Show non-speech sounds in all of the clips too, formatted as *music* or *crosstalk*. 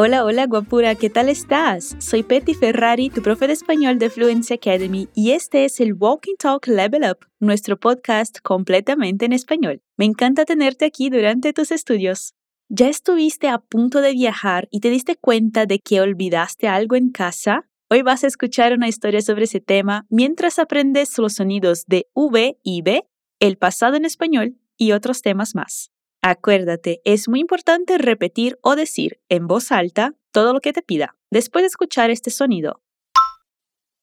Hola, hola, guapura, ¿qué tal estás? Soy Petty Ferrari, tu profe de español de Fluency Academy, y este es el Walking Talk Level Up, nuestro podcast completamente en español. Me encanta tenerte aquí durante tus estudios. ¿Ya estuviste a punto de viajar y te diste cuenta de que olvidaste algo en casa? Hoy vas a escuchar una historia sobre ese tema mientras aprendes los sonidos de V y B, el pasado en español y otros temas más. Acuérdate, es muy importante repetir o decir en voz alta todo lo que te pida después de escuchar este sonido.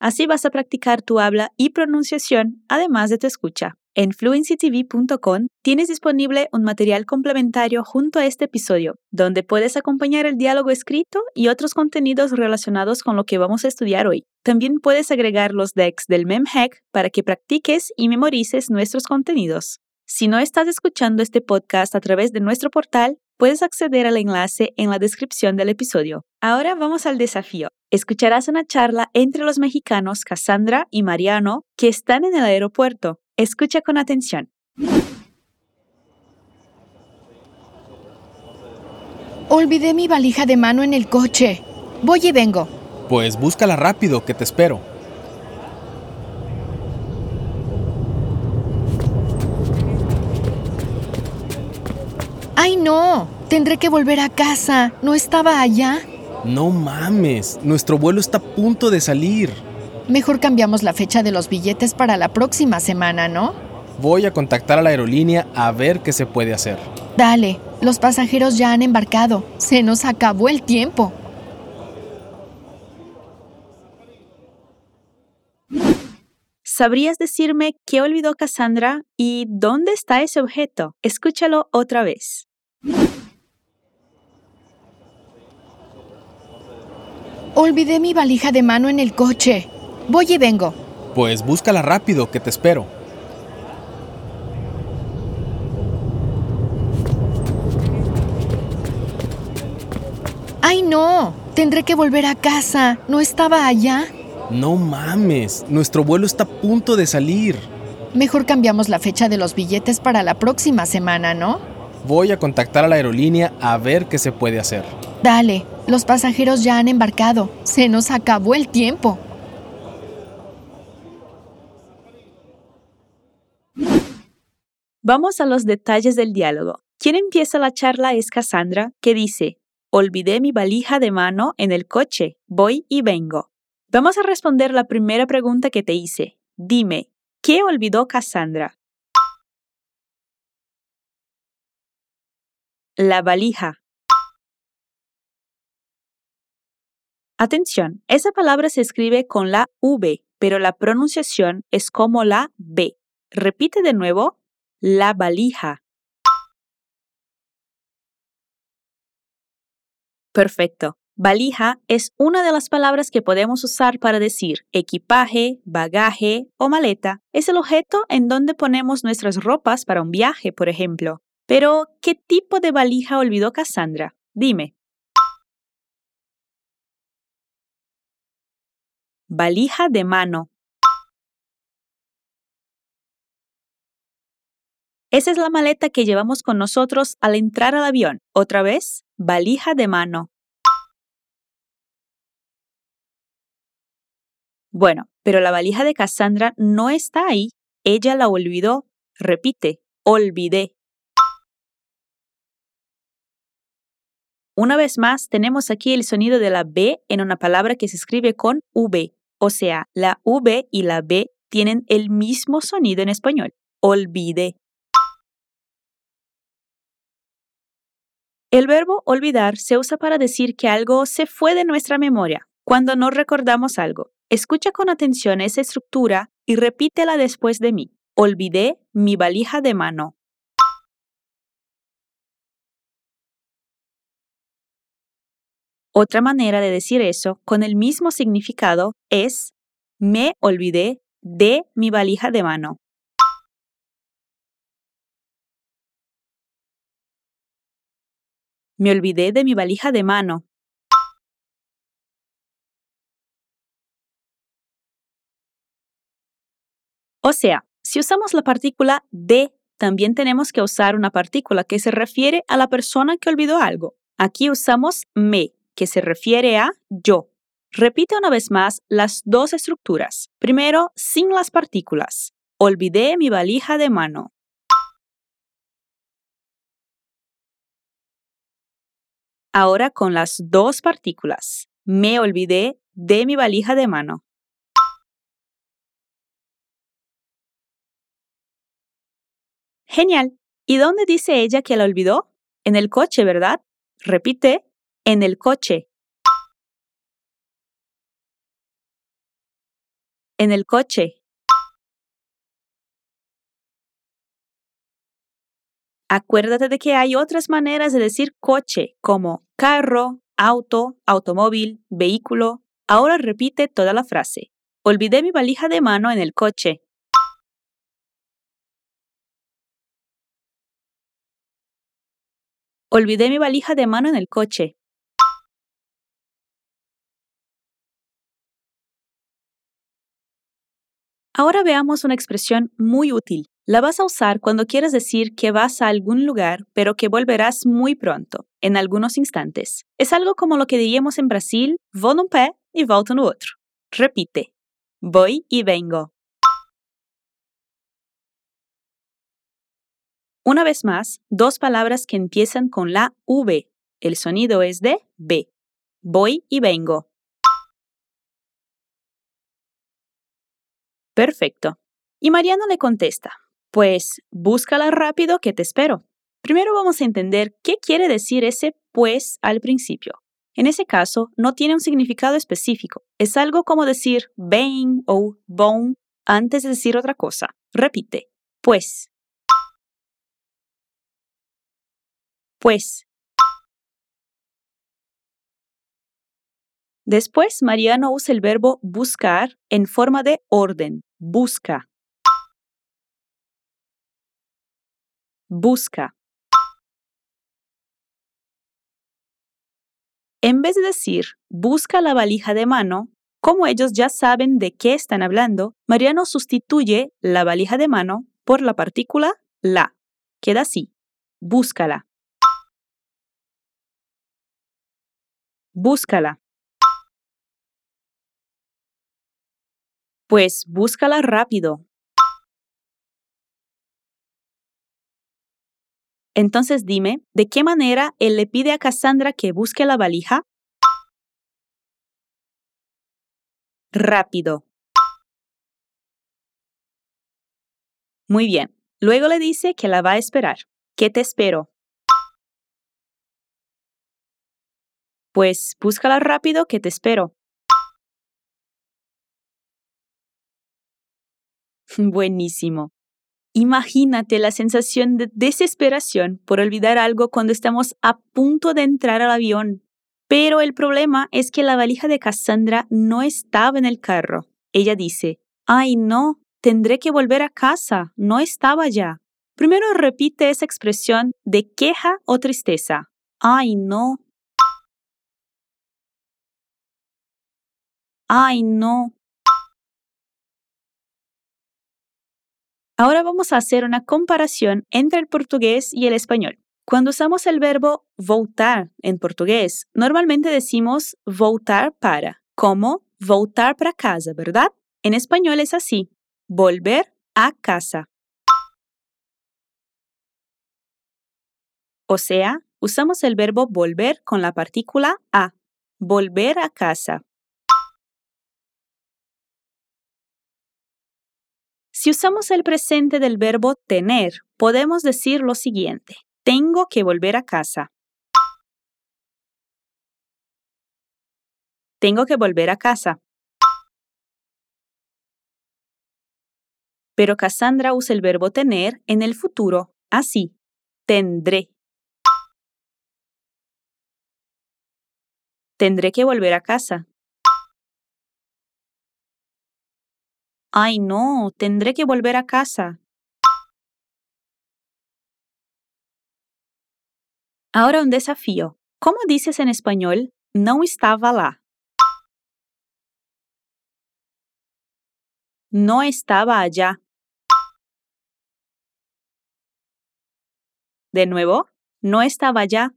Así vas a practicar tu habla y pronunciación además de tu escucha. En fluencytv.com tienes disponible un material complementario junto a este episodio, donde puedes acompañar el diálogo escrito y otros contenidos relacionados con lo que vamos a estudiar hoy. También puedes agregar los decks del MemHack para que practiques y memorices nuestros contenidos. Si no estás escuchando este podcast a través de nuestro portal, puedes acceder al enlace en la descripción del episodio. Ahora vamos al desafío. Escucharás una charla entre los mexicanos Cassandra y Mariano que están en el aeropuerto. Escucha con atención. Olvidé mi valija de mano en el coche. Voy y vengo. Pues búscala rápido, que te espero. No! Tendré que volver a casa. ¿No estaba allá? No mames, nuestro vuelo está a punto de salir. Mejor cambiamos la fecha de los billetes para la próxima semana, ¿no? Voy a contactar a la aerolínea a ver qué se puede hacer. Dale, los pasajeros ya han embarcado. Se nos acabó el tiempo. ¿Sabrías decirme qué olvidó Cassandra y dónde está ese objeto? Escúchalo otra vez. Olvidé mi valija de mano en el coche. Voy y vengo. Pues búscala rápido, que te espero. ¡Ay, no! Tendré que volver a casa. ¿No estaba allá? No mames, nuestro vuelo está a punto de salir. Mejor cambiamos la fecha de los billetes para la próxima semana, ¿no? Voy a contactar a la aerolínea a ver qué se puede hacer. Dale, los pasajeros ya han embarcado. Se nos acabó el tiempo. Vamos a los detalles del diálogo. Quien empieza la charla es Cassandra, que dice, Olvidé mi valija de mano en el coche, voy y vengo. Vamos a responder la primera pregunta que te hice. Dime, ¿qué olvidó Cassandra? La valija. Atención, esa palabra se escribe con la V, pero la pronunciación es como la B. Repite de nuevo, la valija. Perfecto. Valija es una de las palabras que podemos usar para decir equipaje, bagaje o maleta. Es el objeto en donde ponemos nuestras ropas para un viaje, por ejemplo. Pero, ¿qué tipo de valija olvidó Cassandra? Dime. Valija de mano. Esa es la maleta que llevamos con nosotros al entrar al avión. Otra vez, valija de mano. Bueno, pero la valija de Cassandra no está ahí. Ella la olvidó. Repite, olvidé. Una vez más, tenemos aquí el sonido de la B en una palabra que se escribe con V. O sea, la V y la B tienen el mismo sonido en español. Olvide. El verbo olvidar se usa para decir que algo se fue de nuestra memoria, cuando no recordamos algo. Escucha con atención esa estructura y repítela después de mí. Olvidé mi valija de mano. Otra manera de decir eso con el mismo significado es me olvidé de mi valija de mano. Me olvidé de mi valija de mano. O sea, si usamos la partícula de también tenemos que usar una partícula que se refiere a la persona que olvidó algo. Aquí usamos me, que se refiere a yo. Repite una vez más las dos estructuras. Primero, sin las partículas. Olvidé mi valija de mano. Ahora con las dos partículas. Me olvidé de mi valija de mano. Genial. ¿Y dónde dice ella que la olvidó? En el coche, ¿verdad? Repite, en el coche. En el coche. Acuérdate de que hay otras maneras de decir coche, como carro, auto, automóvil, vehículo. Ahora repite toda la frase. Olvidé mi valija de mano en el coche. Olvidé mi valija de mano en el coche. Ahora veamos una expresión muy útil. La vas a usar cuando quieras decir que vas a algún lugar, pero que volverás muy pronto, en algunos instantes. Es algo como lo que diríamos en Brasil, vou num pé e volto no outro. Repite. Voy y vengo. Una vez más, dos palabras que empiezan con la V. El sonido es de B. Voy y vengo. Perfecto. Y Mariano le contesta, pues búscala rápido que te espero. Primero vamos a entender qué quiere decir ese pues al principio. En ese caso, no tiene un significado específico. Es algo como decir ven o bon antes de decir otra cosa. Repite, pues. Pues. Después, Mariano usa el verbo buscar en forma de orden. Busca. Busca. En vez de decir busca la valija de mano, como ellos ya saben de qué están hablando, Mariano sustituye la valija de mano por la partícula la. Queda así. Búscala. Búscala. Pues búscala rápido. Entonces dime, ¿de qué manera él le pide a Cassandra que busque la valija? Rápido. Muy bien. Luego le dice que la va a esperar. ¿Qué te espero? Pues búscala rápido que te espero. Buenísimo. Imagínate la sensación de desesperación por olvidar algo cuando estamos a punto de entrar al avión. Pero el problema es que la valija de Cassandra no estaba en el carro. Ella dice, ay no, tendré que volver a casa, no estaba ya. Primero repite esa expresión de queja o tristeza. Ay no. Ay no. Ahora vamos a hacer una comparación entre el portugués y el español. Cuando usamos el verbo voltar en portugués, normalmente decimos voltar para, como voltar para casa, ¿verdad? En español es así, volver a casa. O sea, usamos el verbo volver con la partícula a, volver a casa. Si usamos el presente del verbo tener, podemos decir lo siguiente. Tengo que volver a casa. Tengo que volver a casa. Pero Cassandra usa el verbo tener en el futuro, así. Tendré. Tendré que volver a casa. Ay, no, tendré que volver a casa. Ahora un desafío. ¿Cómo dices en español? No estaba lá. No estaba allá. De nuevo, no estaba allá.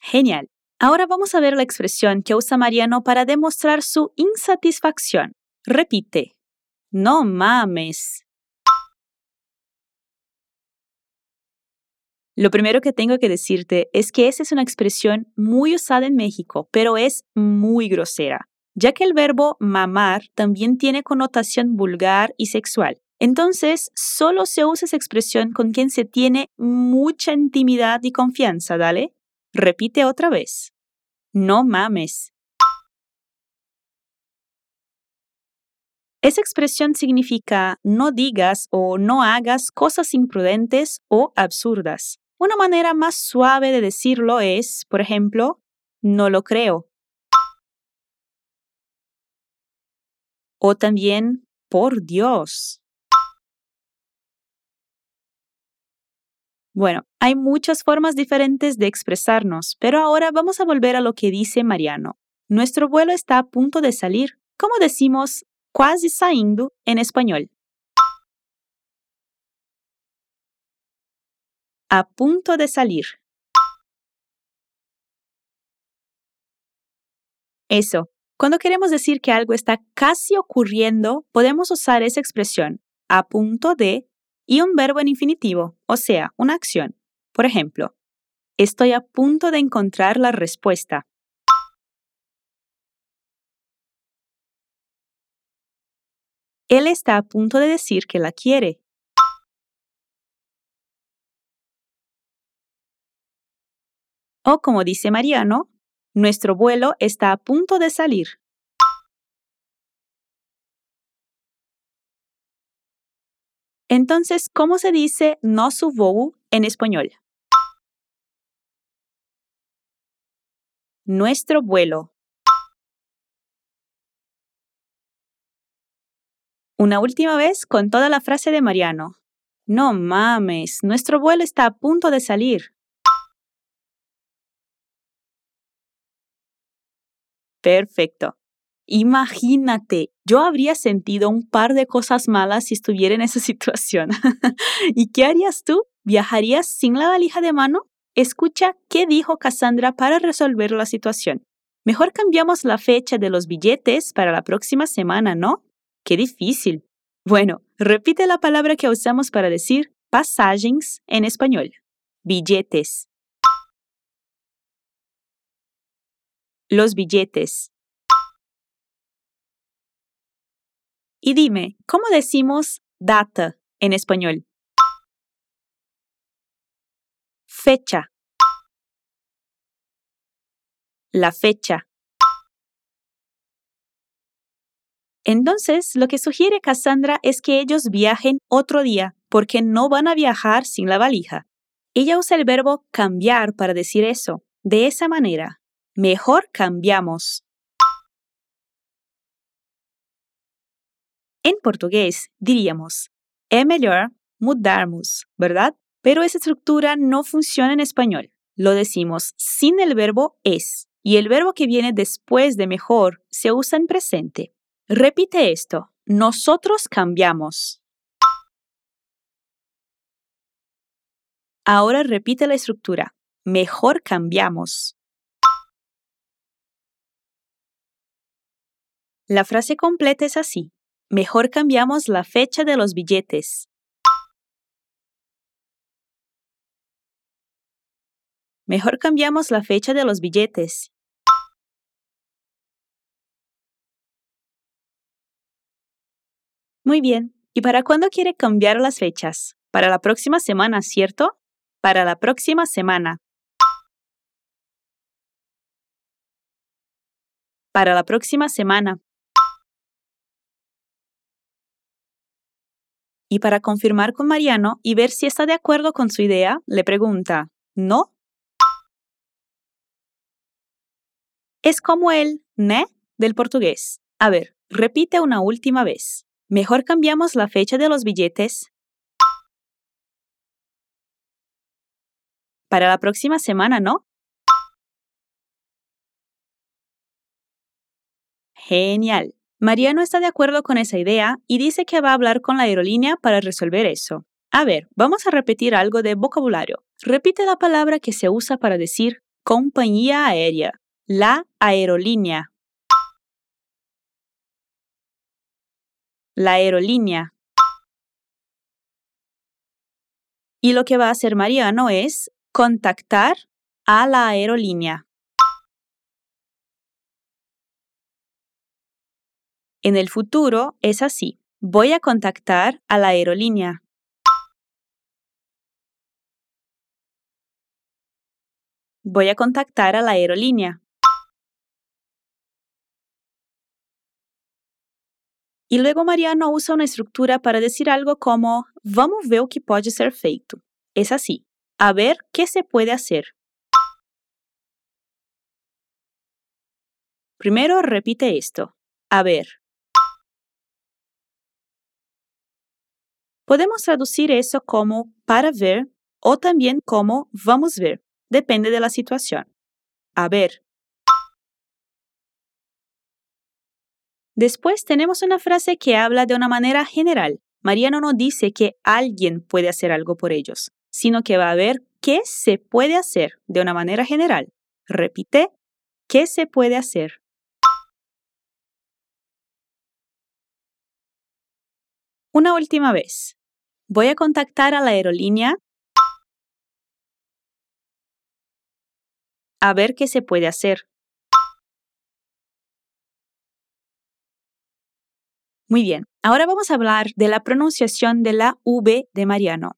Genial. Ahora vamos a ver la expresión que usa Mariano para demostrar su insatisfacción. Repite. No mames. Lo primero que tengo que decirte es que esa es una expresión muy usada en México, pero es muy grosera, ya que el verbo mamar también tiene connotación vulgar y sexual. Entonces, solo se usa esa expresión con quien se tiene mucha intimidad y confianza, ¿dale? Repite otra vez. No mames. Esa expresión significa no digas o no hagas cosas imprudentes o absurdas. Una manera más suave de decirlo es, por ejemplo, no lo creo. O también, por Dios. Bueno, hay muchas formas diferentes de expresarnos, pero ahora vamos a volver a lo que dice Mariano. Nuestro vuelo está a punto de salir. ¿Cómo decimos quase saindo en español? A punto de salir. Eso. Cuando queremos decir que algo está casi ocurriendo, podemos usar esa expresión a punto de y un verbo en infinitivo, o sea, una acción. Por ejemplo, estoy a punto de encontrar la respuesta. Él está a punto de decir que la quiere. O como dice Mariano, nuestro vuelo está a punto de salir. Entonces, ¿cómo se dice no voo en español? Nuestro vuelo. Una última vez con toda la frase de Mariano. No mames, nuestro vuelo está a punto de salir. Perfecto. Imagínate, yo habría sentido un par de cosas malas si estuviera en esa *laughs* situación. ¿Y qué harías tú? ¿Viajarías sin la valija de mano? Escucha qué dijo Cassandra para resolver la situación. Mejor cambiamos la fecha de los billetes para la próxima semana, ¿no? Qué difícil. Bueno, repite la palabra que usamos para decir pasajes en español. Billetes. Los billetes. Y dime, ¿cómo decimos data en español? Fecha. La fecha. Entonces, lo que sugiere Cassandra es que ellos viajen otro día, porque no van a viajar sin la valija. Ella usa el verbo cambiar para decir eso. De esa manera, mejor cambiamos. En portugués diríamos, é melhor mudarmos, ¿verdad? Pero esa estructura no funciona en español. Lo decimos sin el verbo es y el verbo que viene después de mejor se usa en presente. Repite esto. Nosotros cambiamos. Ahora repite la estructura. Mejor cambiamos. La frase completa es así. Mejor cambiamos la fecha de los billetes. Mejor cambiamos la fecha de los billetes. Muy bien. ¿Y para cuándo quiere cambiar las fechas? Para la próxima semana, ¿cierto? Para la próxima semana. Para la próxima semana. Y para confirmar con Mariano y ver si está de acuerdo con su idea, le pregunta, ¿no? Es como el ne del portugués. A ver, repite una última vez. Mejor cambiamos la fecha de los billetes para la próxima semana, ¿no? Genial. Mariano está de acuerdo con esa idea y dice que va a hablar con la aerolínea para resolver eso. A ver, vamos a repetir algo de vocabulario. Repite la palabra que se usa para decir compañía aérea. La aerolínea. La aerolínea. Y lo que va a hacer Mariano es contactar a la aerolínea. En el futuro es así. Voy a contactar a la aerolínea. Voy a contactar a la aerolínea. Y luego Mariano usa una estructura para decir algo como vamos ver o que pode ser feito. Es así. A ver qué se puede hacer. Primero repite esto. A ver. Podemos traducir eso como para ver o también como vamos ver. Depende de la situación. A ver. Después tenemos una frase que habla de una manera general. Mariano no dice que alguien puede hacer algo por ellos, sino que va a ver qué se puede hacer de una manera general. Repite, ¿qué se puede hacer? Una última vez. Voy a contactar a la aerolínea a ver qué se puede hacer. Muy bien, ahora vamos a hablar de la pronunciación de la V de Mariano.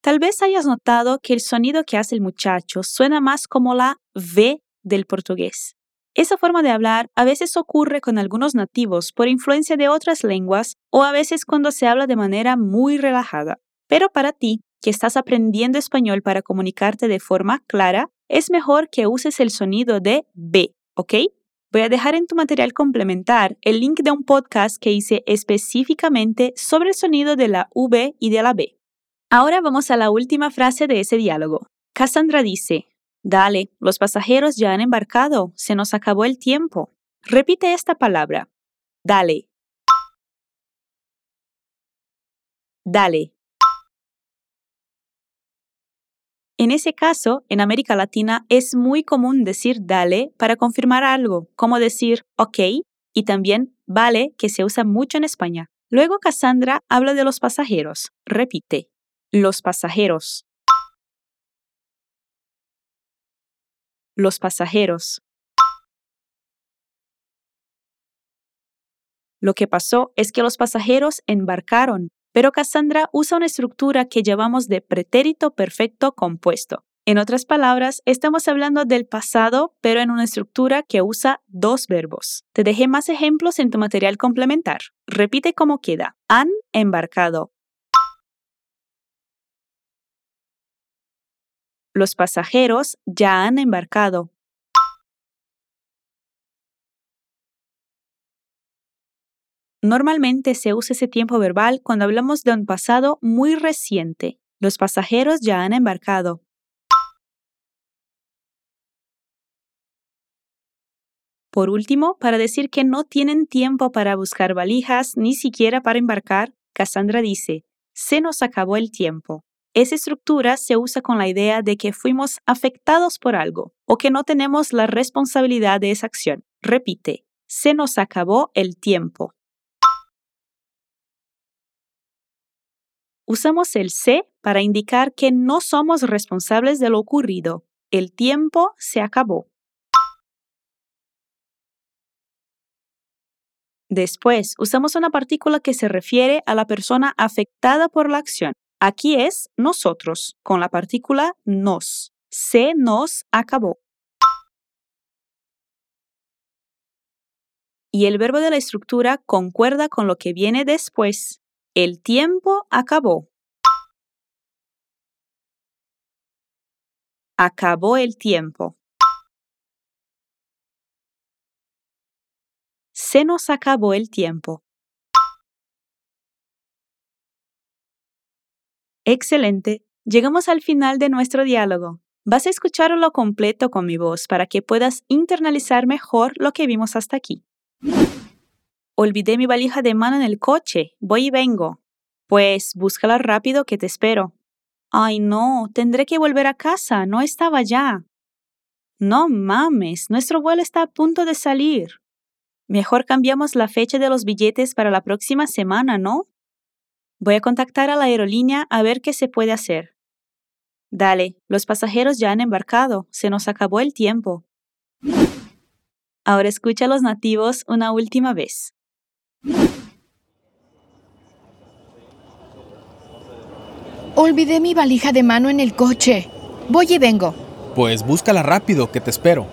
Tal vez hayas notado que el sonido que hace el muchacho suena más como la V del portugués. Esa forma de hablar a veces ocurre con algunos nativos por influencia de otras lenguas o a veces cuando se habla de manera muy relajada. Pero para ti, que estás aprendiendo español para comunicarte de forma clara, es mejor que uses el sonido de B, ¿ok? Voy a dejar en tu material complementar el link de un podcast que hice específicamente sobre el sonido de la V y de la B. Ahora vamos a la última frase de ese diálogo. Cassandra dice, Dale, los pasajeros ya han embarcado, se nos acabó el tiempo. Repite esta palabra. Dale. Dale. En ese caso, en América Latina es muy común decir dale para confirmar algo, como decir ok y también vale, que se usa mucho en España. Luego Cassandra habla de los pasajeros. Repite, los pasajeros. Los pasajeros. Lo que pasó es que los pasajeros embarcaron pero Cassandra usa una estructura que llamamos de pretérito perfecto compuesto. En otras palabras, estamos hablando del pasado, pero en una estructura que usa dos verbos. Te dejé más ejemplos en tu material complementar. Repite cómo queda. Han embarcado. Los pasajeros ya han embarcado. Normalmente se usa ese tiempo verbal cuando hablamos de un pasado muy reciente. Los pasajeros ya han embarcado. Por último, para decir que no tienen tiempo para buscar valijas ni siquiera para embarcar, Cassandra dice, se nos acabó el tiempo. Esa estructura se usa con la idea de que fuimos afectados por algo o que no tenemos la responsabilidad de esa acción. Repite, se nos acabó el tiempo. Usamos el se para indicar que no somos responsables de lo ocurrido. El tiempo se acabó. Después, usamos una partícula que se refiere a la persona afectada por la acción. Aquí es nosotros, con la partícula nos. Se nos acabó. Y el verbo de la estructura concuerda con lo que viene después. El tiempo acabó. Acabó el tiempo. Se nos acabó el tiempo. Excelente. Llegamos al final de nuestro diálogo. Vas a escucharlo completo con mi voz para que puedas internalizar mejor lo que vimos hasta aquí. Olvidé mi valija de mano en el coche. Voy y vengo. Pues búscala rápido que te espero. Ay, no, tendré que volver a casa. No estaba ya. No mames, nuestro vuelo está a punto de salir. Mejor cambiamos la fecha de los billetes para la próxima semana, ¿no? Voy a contactar a la aerolínea a ver qué se puede hacer. Dale, los pasajeros ya han embarcado, se nos acabó el tiempo. Ahora escucha a los nativos una última vez. Olvidé mi valija de mano en el coche. Voy y vengo. Pues búscala rápido, que te espero.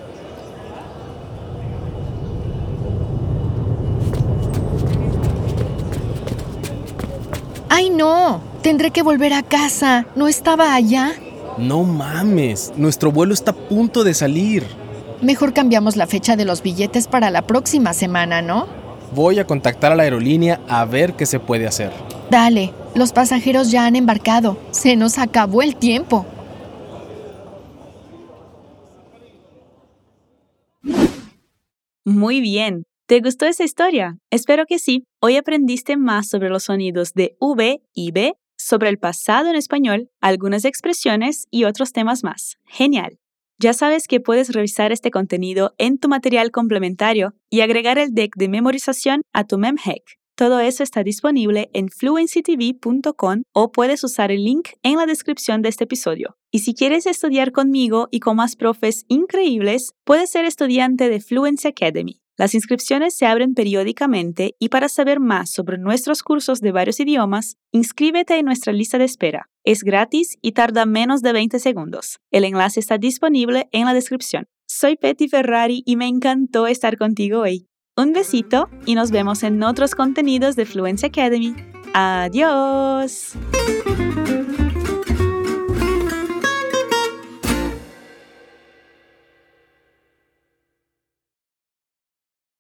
¡Ay, no! Tendré que volver a casa. ¿No estaba allá? No mames, nuestro vuelo está a punto de salir. Mejor cambiamos la fecha de los billetes para la próxima semana, ¿no? Voy a contactar a la aerolínea a ver qué se puede hacer. Dale, los pasajeros ya han embarcado. Se nos acabó el tiempo. Muy bien. ¿Te gustó esa historia? Espero que sí. Hoy aprendiste más sobre los sonidos de V y B, sobre el pasado en español, algunas expresiones y otros temas más. Genial. Ya sabes que puedes revisar este contenido en tu material complementario y agregar el deck de memorización a tu MemHack. Todo eso está disponible en fluencytv.com o puedes usar el link en la descripción de este episodio. Y si quieres estudiar conmigo y con más profes increíbles, puedes ser estudiante de Fluency Academy. Las inscripciones se abren periódicamente y para saber más sobre nuestros cursos de varios idiomas, inscríbete en nuestra lista de espera. Es gratis y tarda menos de 20 segundos. El enlace está disponible en la descripción. Soy Petty Ferrari y me encantó estar contigo hoy. Un besito y nos vemos en otros contenidos de Fluency Academy. Adiós.